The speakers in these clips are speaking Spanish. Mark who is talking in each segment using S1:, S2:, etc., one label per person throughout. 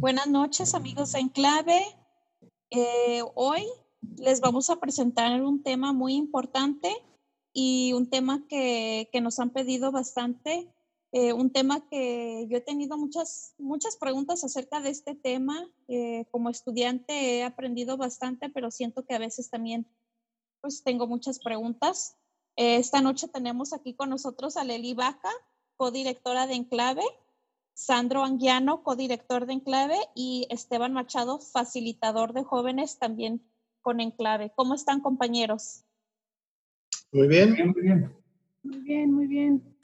S1: Buenas noches amigos en clave. Eh, hoy les vamos a presentar un tema muy importante y un tema que, que nos han pedido bastante, eh, un tema que yo he tenido muchas, muchas preguntas acerca de este tema. Eh, como estudiante he aprendido bastante, pero siento que a veces también pues tengo muchas preguntas. esta noche tenemos aquí con nosotros a Leli Vaca, codirectora de Enclave. Sandro Anguiano, codirector de Enclave, y Esteban Machado, facilitador de jóvenes también con Enclave. ¿Cómo están, compañeros?
S2: Muy bien.
S3: Muy bien.
S4: Muy bien, muy bien.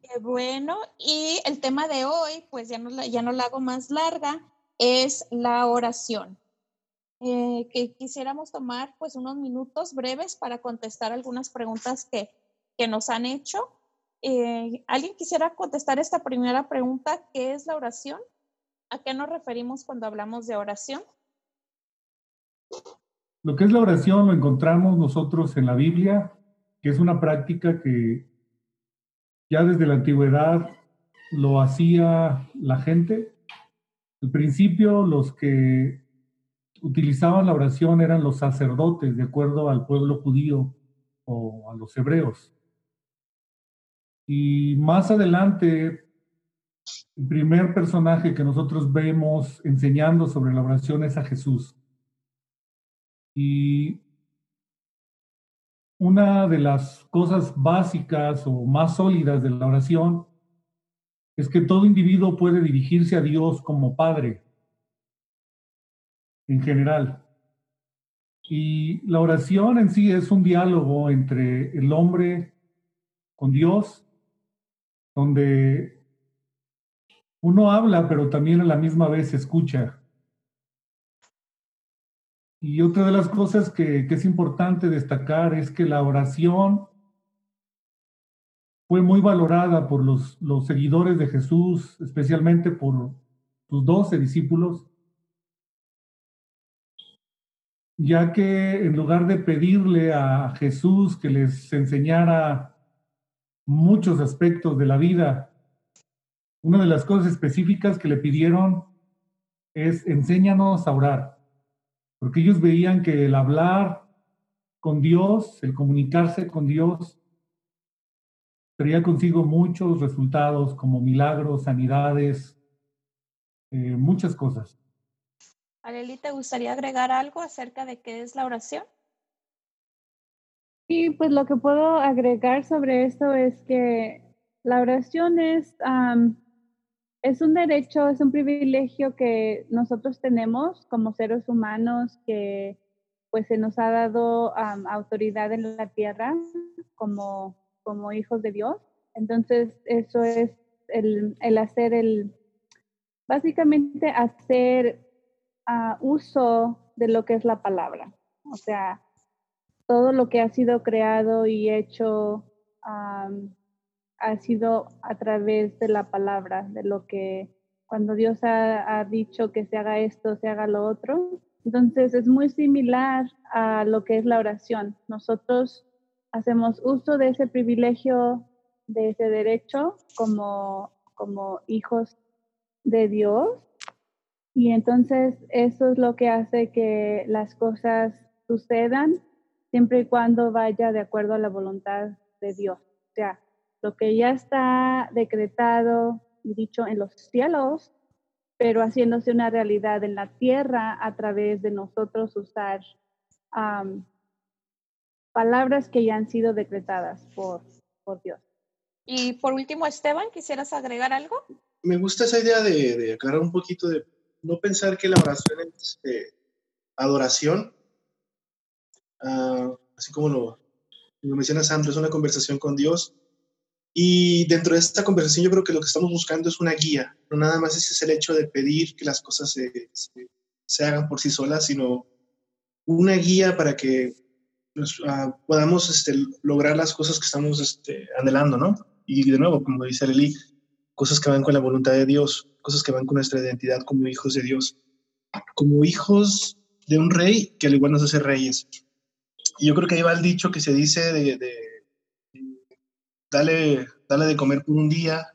S1: Qué bueno. Y el tema de hoy, pues ya no, la, ya no la hago más larga, es la oración. Eh, que quisiéramos tomar pues unos minutos breves para contestar algunas preguntas que, que nos han hecho eh, ¿Alguien quisiera contestar esta primera pregunta? ¿Qué es la oración? ¿A qué nos referimos cuando hablamos de oración?
S3: Lo que es la oración lo encontramos nosotros en la Biblia, que es una práctica que ya desde la antigüedad lo hacía la gente. Al principio los que utilizaban la oración eran los sacerdotes, de acuerdo al pueblo judío o a los hebreos. Y más adelante, el primer personaje que nosotros vemos enseñando sobre la oración es a Jesús. Y una de las cosas básicas o más sólidas de la oración es que todo individuo puede dirigirse a Dios como Padre, en general. Y la oración en sí es un diálogo entre el hombre con Dios donde uno habla, pero también a la misma vez escucha. Y otra de las cosas que, es importante destacar es que la oración fue muy valorada por los, los seguidores de Jesús, especialmente por sus doce discípulos, ya que en lugar de pedirle a Jesús que les enseñara muchos aspectos de la vida. Una de las cosas específicas que le pidieron es enséñanos a orar, porque ellos veían que el hablar con Dios, el comunicarse con Dios, traía consigo muchos resultados como milagros, sanidades, eh, muchas cosas.
S1: Areli, ¿te gustaría agregar algo acerca de qué es la oración?
S4: Sí, pues lo que puedo agregar sobre esto es que la oración es, es un derecho, es un privilegio que nosotros tenemos como seres humanos que pues se nos ha dado autoridad en la tierra como, como hijos de Dios. Entonces, eso es el, el hacer el, básicamente hacer uh, uso de lo que es la palabra. O sea, todo lo que ha sido creado y hecho ha sido a través de la palabra, de lo que cuando Dios ha, dicho que se haga esto, se haga lo otro. Entonces es muy similar a lo que es la oración. Nosotros hacemos uso de ese privilegio, de ese derecho como, como hijos de Dios. Y entonces eso es lo que hace que las cosas sucedan siempre y cuando vaya de acuerdo a la voluntad de Dios. O sea, lo que ya está decretado y dicho en los cielos, pero haciéndose una realidad en la tierra a través de nosotros usar palabras que ya han sido decretadas por, por Dios.
S1: Y por último, Esteban, ¿quisieras agregar algo?
S2: Me gusta esa idea de, de aclarar un poquito de no pensar que la oración es este, adoración, Ah, así como lo, lo menciona Sandro, es una conversación con Dios. Y dentro de esta conversación yo creo que lo que estamos buscando es una guía, no nada más ese es el hecho de pedir que las cosas se, se, hagan por sí solas, sino una guía para que ah, podamos este, lograr las cosas que estamos este, anhelando, ¿no? Y de nuevo, como dice Lili, cosas que van con la voluntad de Dios, cosas que van con nuestra identidad como hijos de Dios, como hijos de un rey que al igual nos hace reyes. Yo creo que ahí va el dicho que se dice de, de, dale, dale de comer por un día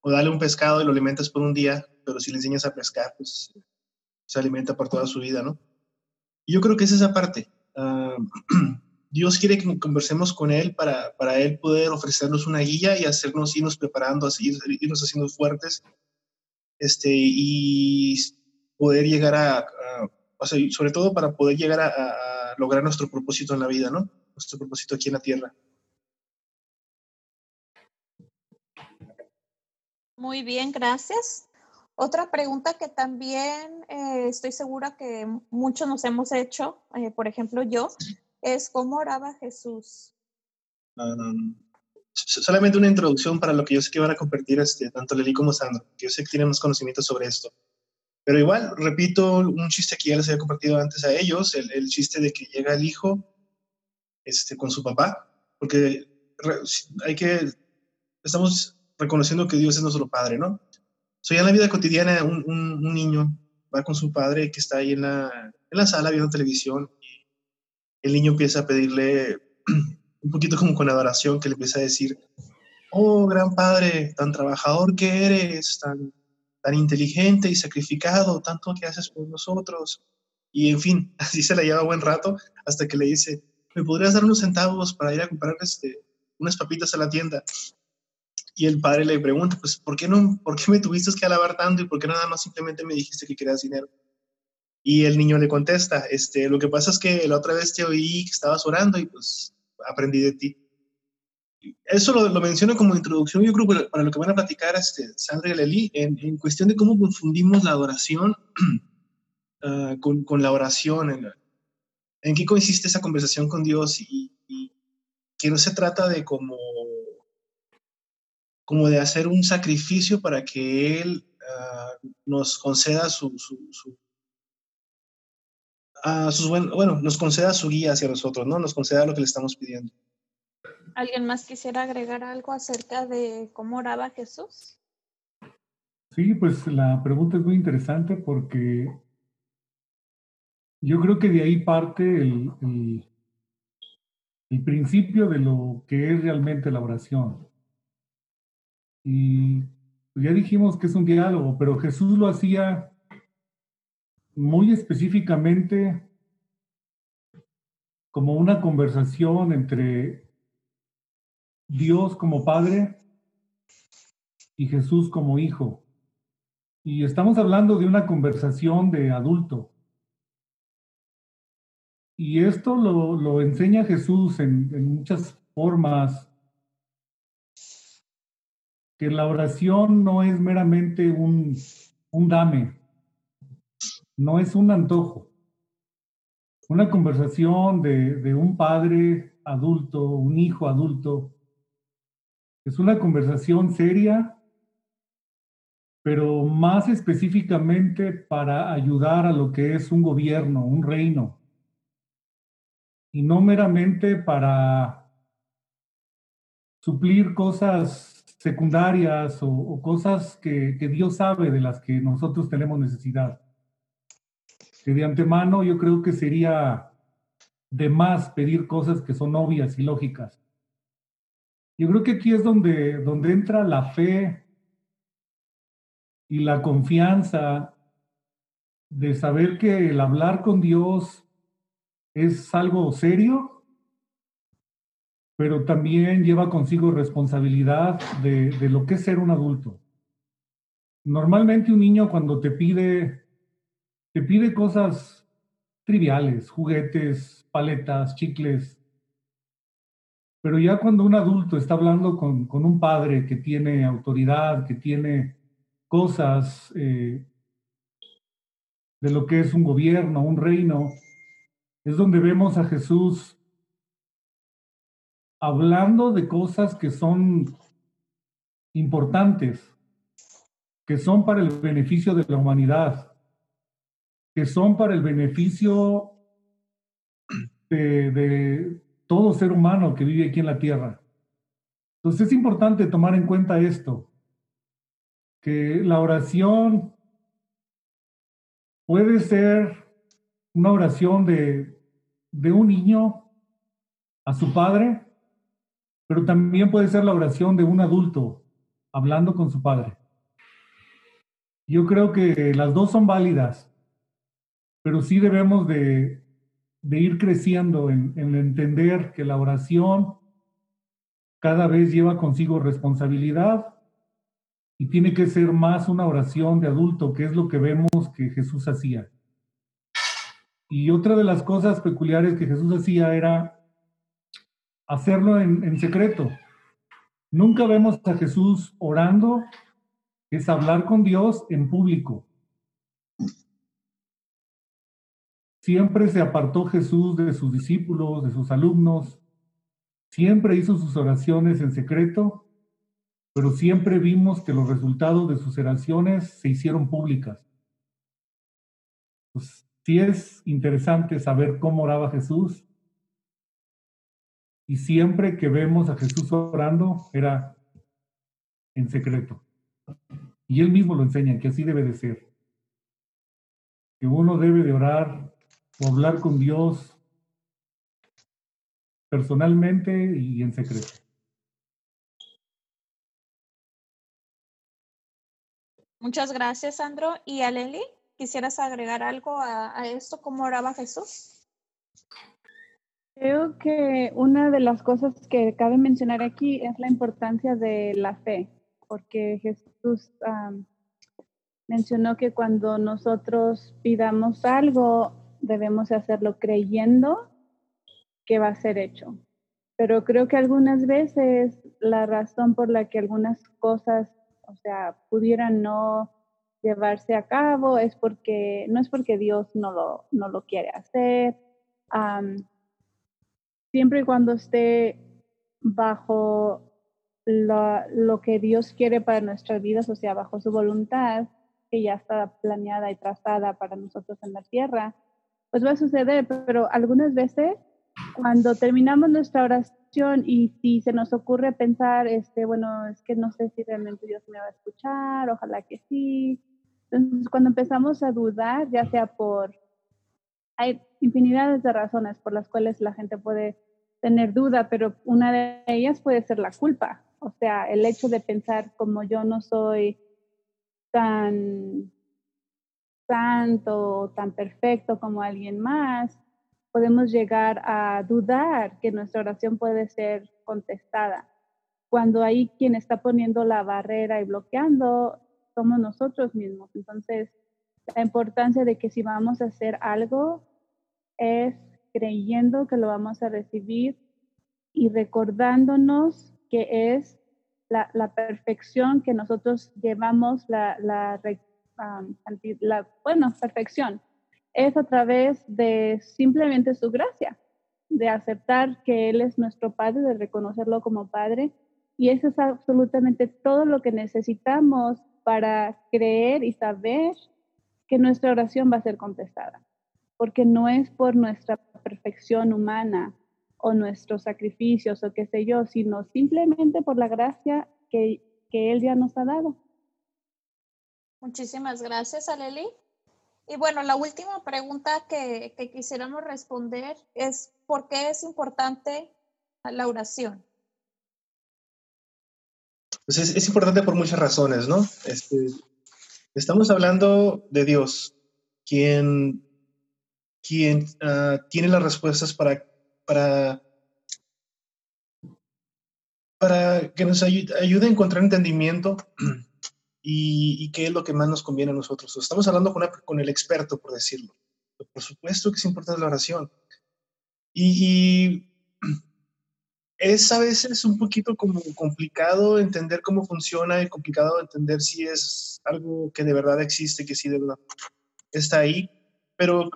S2: o dale un pescado y lo alimentas por un día, pero si le enseñas a pescar, pues se alimenta por toda su vida, ¿no? Y yo creo que es esa parte. Ah, Dios quiere que conversemos con Él para, para Él poder ofrecernos una guía y hacernos irnos preparando, así, irnos haciendo fuertes este, y poder llegar a, o sea, sobre todo para poder llegar a, a, lograr nuestro propósito en la vida, ¿no? Nuestro propósito aquí en la tierra.
S1: Muy bien, gracias. Otra pregunta que también eh, estoy segura que muchos nos hemos hecho, eh, por ejemplo yo, es cómo oraba Jesús.
S2: Um, solamente una introducción para lo que yo sé que van a compartir este, tanto Leli como Sandro, que yo sé que tienen más conocimiento sobre esto. Pero igual, repito un chiste que ya les había compartido antes a ellos, el, chiste de que llega el hijo este, con su papá, porque hay que, estamos reconociendo que Dios es nuestro Padre, ¿no? So, ya en la vida cotidiana, un, niño va con su padre que está ahí en la, en la sala viendo televisión y el niño empieza a pedirle un poquito como con adoración, que le empieza a decir, oh, gran padre, tan trabajador que eres, tan, tan inteligente y sacrificado, tanto que haces por nosotros. Y en fin, así se la lleva buen rato hasta que le dice, ¿me podrías dar unos centavos para ir a comprar este, unas papitas a la tienda? Y el padre le pregunta, pues, ¿por qué, no, ¿por qué me tuviste que alabar tanto y por qué nada más simplemente me dijiste que querías dinero? Y el niño le contesta, este, lo que pasa es que la otra vez te oí que estabas orando y pues aprendí de ti. Eso lo, lo menciono como introducción, yo creo, para, para lo que van a platicar este, Sandra y Leli, en, cuestión de cómo confundimos la adoración uh, con, la oración, en, qué consiste esa conversación con Dios y, que no se trata de como de hacer un sacrificio para que Él uh, nos conceda su, buen, bueno, nos conceda su guía hacia nosotros, ¿no? Nos conceda lo que le estamos pidiendo.
S1: ¿Alguien más quisiera agregar algo acerca de cómo oraba Jesús?
S3: Sí, pues la pregunta es muy interesante porque yo creo que de ahí parte el, el, principio de lo que es realmente la oración. Y ya dijimos que es un diálogo, pero Jesús lo hacía muy específicamente como una conversación entre Dios como Padre y Jesús como Hijo. Y estamos hablando de una conversación de adulto. Y esto lo, lo enseña Jesús en, muchas formas que la oración no es meramente un, un dame, no es un antojo. Una conversación de, de, un padre adulto, un hijo adulto, es una conversación seria, pero más específicamente para ayudar a lo que es un gobierno, un reino, y no meramente para suplir cosas secundarias o, cosas que, que, Dios sabe de las que nosotros tenemos necesidad. Que de antemano yo creo que sería de más pedir cosas que son obvias y lógicas. Yo creo que aquí es donde, donde entra la fe y la confianza de saber que el hablar con Dios es algo serio pero también lleva consigo responsabilidad de, de, lo que es ser un adulto. Normalmente un niño cuando te pide, te pide cosas triviales, juguetes, paletas, chicles, pero ya cuando un adulto está hablando con, con un padre que tiene autoridad, que tiene cosas eh, de lo que es un gobierno, un reino, es donde vemos a Jesús hablando de cosas que son importantes, que son para el beneficio de la humanidad, que son para el beneficio de, de, todo ser humano que vive aquí en la Tierra. Entonces es importante tomar en cuenta esto, que la oración puede ser una oración de, de un niño a su padre, pero también puede ser la oración de un adulto hablando con su padre. Yo creo que las dos son válidas, pero sí debemos de, ir creciendo en, en entender que la oración cada vez lleva consigo responsabilidad y tiene que ser más una oración de adulto, que es lo que vemos que Jesús hacía. Y otra de las cosas peculiares que Jesús hacía era hacerlo en secreto. Nunca vemos a Jesús orando, es hablar con Dios en público. Siempre se apartó Jesús de sus discípulos, de sus alumnos, siempre hizo sus oraciones en secreto, pero siempre vimos que los resultados de sus oraciones se hicieron públicas. Pues, sí es interesante saber cómo oraba Jesús. Y siempre que vemos a Jesús orando, era en secreto. Y él mismo lo enseña, que así debe de ser. Que uno debe de orar o hablar con Dios personalmente y en secreto.
S1: Muchas gracias, Sandro. ¿Y Aleli? ¿Quisieras agregar algo a, esto? ¿Cómo oraba Jesús?
S4: Creo que una de las cosas que cabe mencionar aquí es la importancia de la fe, porque Jesús mencionó que cuando nosotros pidamos algo, debemos hacerlo creyendo que va a ser hecho. Pero creo que algunas veces la razón por la que algunas cosas, o sea, pudieran no llevarse a cabo es porque, no es porque Dios no lo, no lo quiere hacer. siempre y cuando esté bajo lo, que Dios quiere para nuestras vidas, o sea, bajo su voluntad, que ya está planeada y trazada para nosotros en la tierra, pues va a suceder, pero algunas veces cuando terminamos nuestra oración y si se nos ocurre pensar, este, bueno, es que no sé si realmente Dios me va a escuchar, ojalá que sí, entonces, cuando empezamos a dudar, ya sea por, hay infinidades de razones por las cuales la gente puede tener duda, pero una de ellas puede ser la culpa. O sea, el hecho de pensar como yo no soy tan santo, tan perfecto como alguien más, podemos llegar a dudar que nuestra oración puede ser contestada. Cuando hay quien está poniendo la barrera y bloqueando somos nosotros mismos. Entonces, la importancia de que si vamos a hacer algo es creyendo que lo vamos a recibir y recordándonos que es la, perfección que nosotros llevamos, la, la, la, bueno, perfección, es a través de simplemente su gracia, de aceptar que Él es nuestro Padre, de reconocerlo como Padre. Y eso es absolutamente todo lo que necesitamos para creer y saber que nuestra oración va a ser contestada, porque no es por nuestra perfección humana o nuestros sacrificios o qué sé yo, sino simplemente por la gracia que, que Él ya nos ha dado.
S1: Muchísimas gracias, Aleli. Y bueno, la última pregunta que, que quisiéramos responder es, ¿por qué es importante la oración?
S2: Pues es, importante por muchas razones, ¿no? Este, estamos hablando de Dios, quien, quien ah, tiene las respuestas para, para, para que nos ayude, ayude a encontrar entendimiento y, y, qué es lo que más nos conviene a nosotros. Estamos hablando con, con el experto, por decirlo. Por supuesto que es importante la oración. y, es a veces un poquito como complicado entender cómo funciona y complicado entender si es algo que de verdad existe, que sí de verdad está ahí. Pero,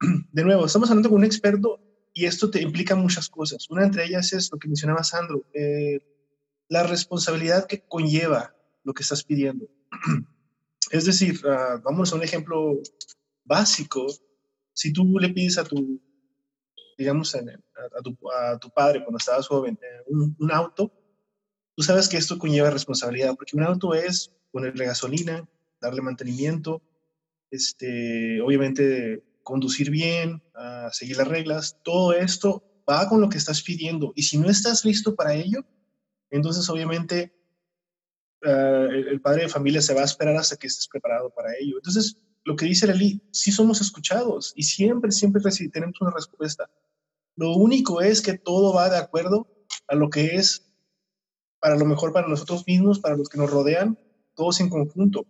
S2: de nuevo, estamos hablando con un experto y esto te implica muchas cosas. Una entre ellas es lo que mencionaba Sandro, eh, la responsabilidad que conlleva lo que estás pidiendo. es decir, uh, vamos a un ejemplo básico. Si tú le pides a tu digamos, a, tu, a, tu, padre cuando estabas joven, eh, un, un, auto, tú sabes que esto conlleva responsabilidad, porque un auto es ponerle gasolina, darle mantenimiento, este, obviamente conducir bien, seguir las reglas, todo esto va con lo que estás pidiendo. Y si no estás listo para ello, entonces obviamente ah, el, padre de familia se va a esperar hasta que estés preparado para ello. Entonces, lo que dice Lely, sí somos escuchados y siempre, siempre tenemos una respuesta. Lo único es que todo va de acuerdo a lo que es para lo mejor para nosotros mismos, para los que nos rodean, todos en conjunto.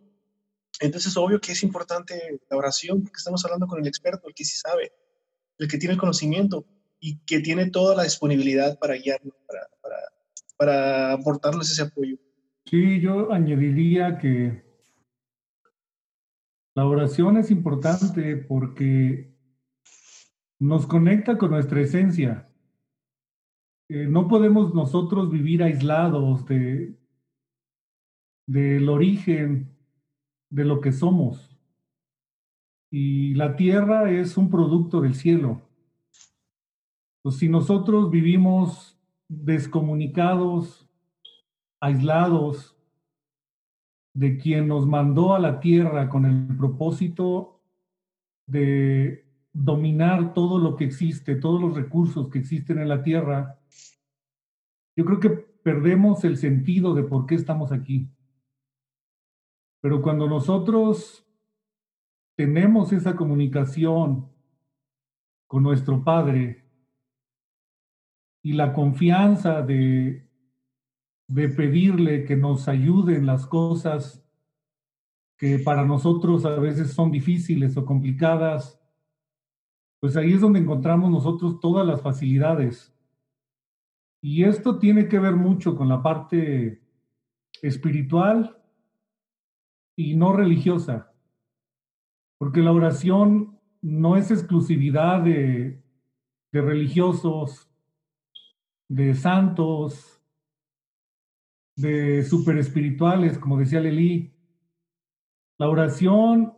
S2: Entonces, obvio que es importante la oración, porque estamos hablando con el experto, el que sí sabe, el que tiene el conocimiento y que tiene toda la disponibilidad para guiarnos, para aportarnos ese apoyo.
S3: Sí, yo añadiría que la oración es importante porque nos conecta con nuestra esencia. Eh, no podemos nosotros vivir aislados de, del origen de lo que somos. Y la tierra es un producto del cielo. Pues si nosotros vivimos descomunicados, aislados de quien nos mandó a la tierra con el propósito de dominar todo lo que existe, todos los recursos que existen en la tierra, yo creo que perdemos el sentido de por qué estamos aquí. Pero cuando nosotros tenemos esa comunicación con nuestro Padre y la confianza de, de pedirle que nos ayude en las cosas que para nosotros a veces son difíciles o complicadas, pues ahí es donde encontramos nosotros todas las facilidades. Y esto tiene que ver mucho con la parte espiritual y no religiosa, porque la oración no es exclusividad de, de religiosos, de santos, de super espirituales, como decía Lelí. La oración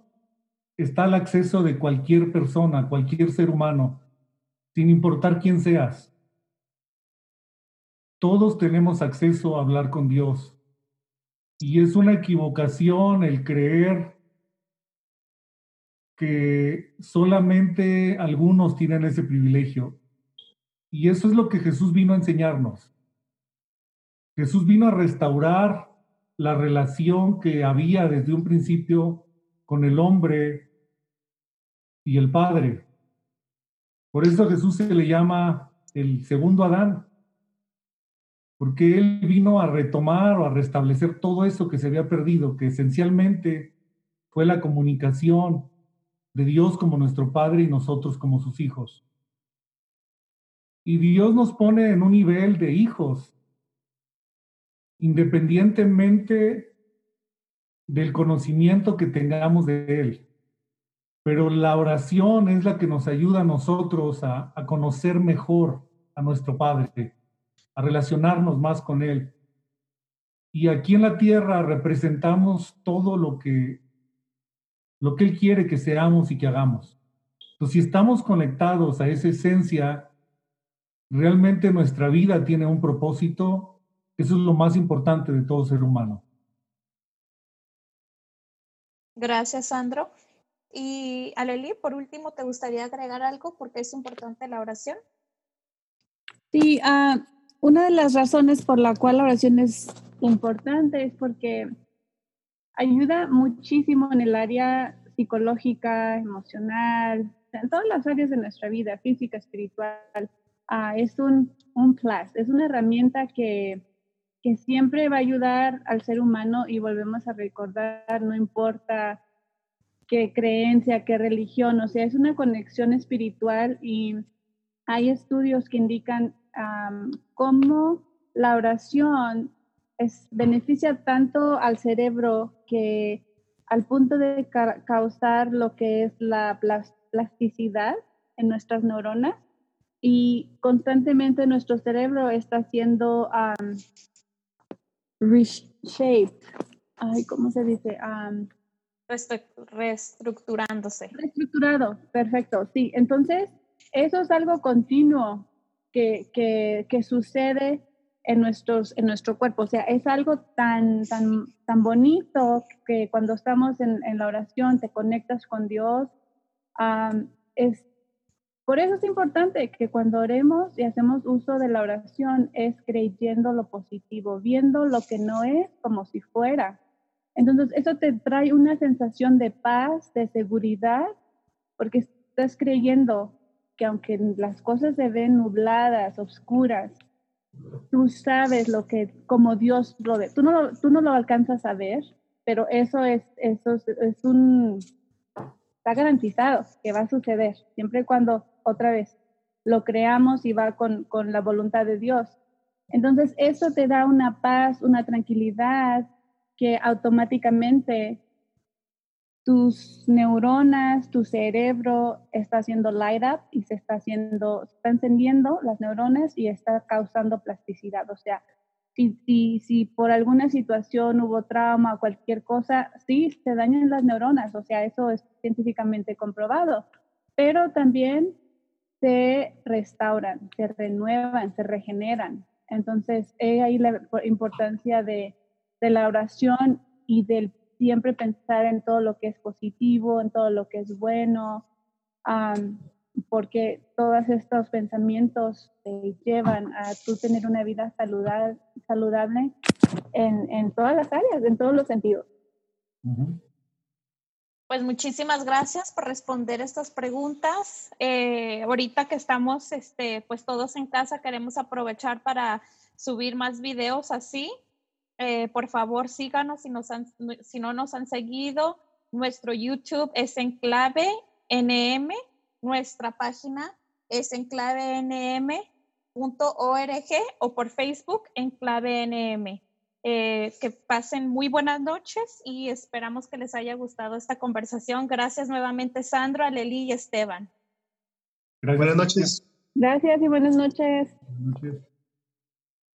S3: está al acceso de cualquier persona, cualquier ser humano, sin importar quién seas. Todos tenemos acceso a hablar con Dios. Y es una equivocación el creer que solamente algunos tienen ese privilegio. Y eso es lo que Jesús vino a enseñarnos. Jesús vino a restaurar la relación que había desde un principio con el hombre y el Padre. Por eso Jesús se le llama el segundo Adán, porque Él vino a retomar o a restablecer todo eso que se había perdido, que esencialmente fue la comunicación de Dios como nuestro Padre y nosotros como sus hijos. Y Dios nos pone en un nivel de hijos, independientemente del conocimiento que tengamos de Él. Pero la oración es la que nos ayuda a nosotros a, conocer mejor a nuestro Padre, a relacionarnos más con Él. Y aquí en la tierra representamos todo lo que, lo que Él quiere que seamos y que hagamos. Entonces, si estamos conectados a esa esencia, realmente nuestra vida tiene un propósito. Eso es lo más importante de todo ser humano.
S1: Gracias, Sandro. Y Aleli, por último, ¿te gustaría agregar algo porque es importante la oración?
S4: Sí, uh, una de las razones por la cual la oración es importante es porque ayuda muchísimo en el área psicológica, emocional, en todas las áreas de nuestra vida, física, espiritual. Uh, es un, un plus, es una herramienta que, que siempre va a ayudar al ser humano y volvemos a recordar, no importa qué creencia, qué religión, o sea, es una conexión espiritual y hay estudios que indican cómo la oración es, beneficia tanto al cerebro que al punto de causar lo que es la plasticidad en nuestras neuronas y constantemente nuestro cerebro está siendo reshaped. Ay, ¿cómo se dice?
S1: reestructurándose.
S4: Reestructurado, perfecto, sí. Entonces, eso es algo continuo que, que, que, sucede en, nuestros, en nuestro cuerpo. O sea, es algo tan, tan, tan bonito que cuando estamos en, en la oración te conectas con Dios. es por eso es importante que cuando oremos y hacemos uso de la oración es creyendo lo positivo, viendo lo que no es como si fuera. Entonces, eso te trae una sensación de paz, de seguridad, porque estás creyendo que aunque las cosas se ven nubladas, oscuras, tú sabes lo que, como Dios lo ve. Tú no, tú no lo alcanzas a ver, pero eso es, eso es, un, está garantizado que va a suceder, siempre cuando, otra vez, lo creamos y va con, con la voluntad de Dios. Entonces, eso te da una paz, una tranquilidad que automáticamente tus neuronas, tu cerebro está haciendo light up y se está haciendo, está encendiendo las neuronas y está causando plasticidad. O sea, si, si, si por alguna situación hubo trauma o cualquier cosa, sí, se dañan las neuronas. O sea, eso es científicamente comprobado. Pero también se restauran, se renuevan, se regeneran. Entonces, ahí la importancia de, de la oración y del siempre pensar en todo lo que es positivo, en todo lo que es bueno, porque todos estos pensamientos llevan a tú tener una vida saludable, saludable en, en todas las áreas, en todos los sentidos.
S1: Pues muchísimas gracias por responder estas preguntas. Eh, ahorita que estamos, este, pues todos en casa, queremos aprovechar para subir más videos así. Eh, por favor, síganos si, nos si no nos han seguido. Nuestro YouTube es Enclave NM. Nuestra página es enclavenm.org o por Facebook Enclave NM. Eh, que pasen muy buenas noches y esperamos que les haya gustado esta conversación. Gracias nuevamente, Sandro, Aleli y Esteban.
S2: Buenas noches.
S4: Gracias y buenas noches. Buenas noches.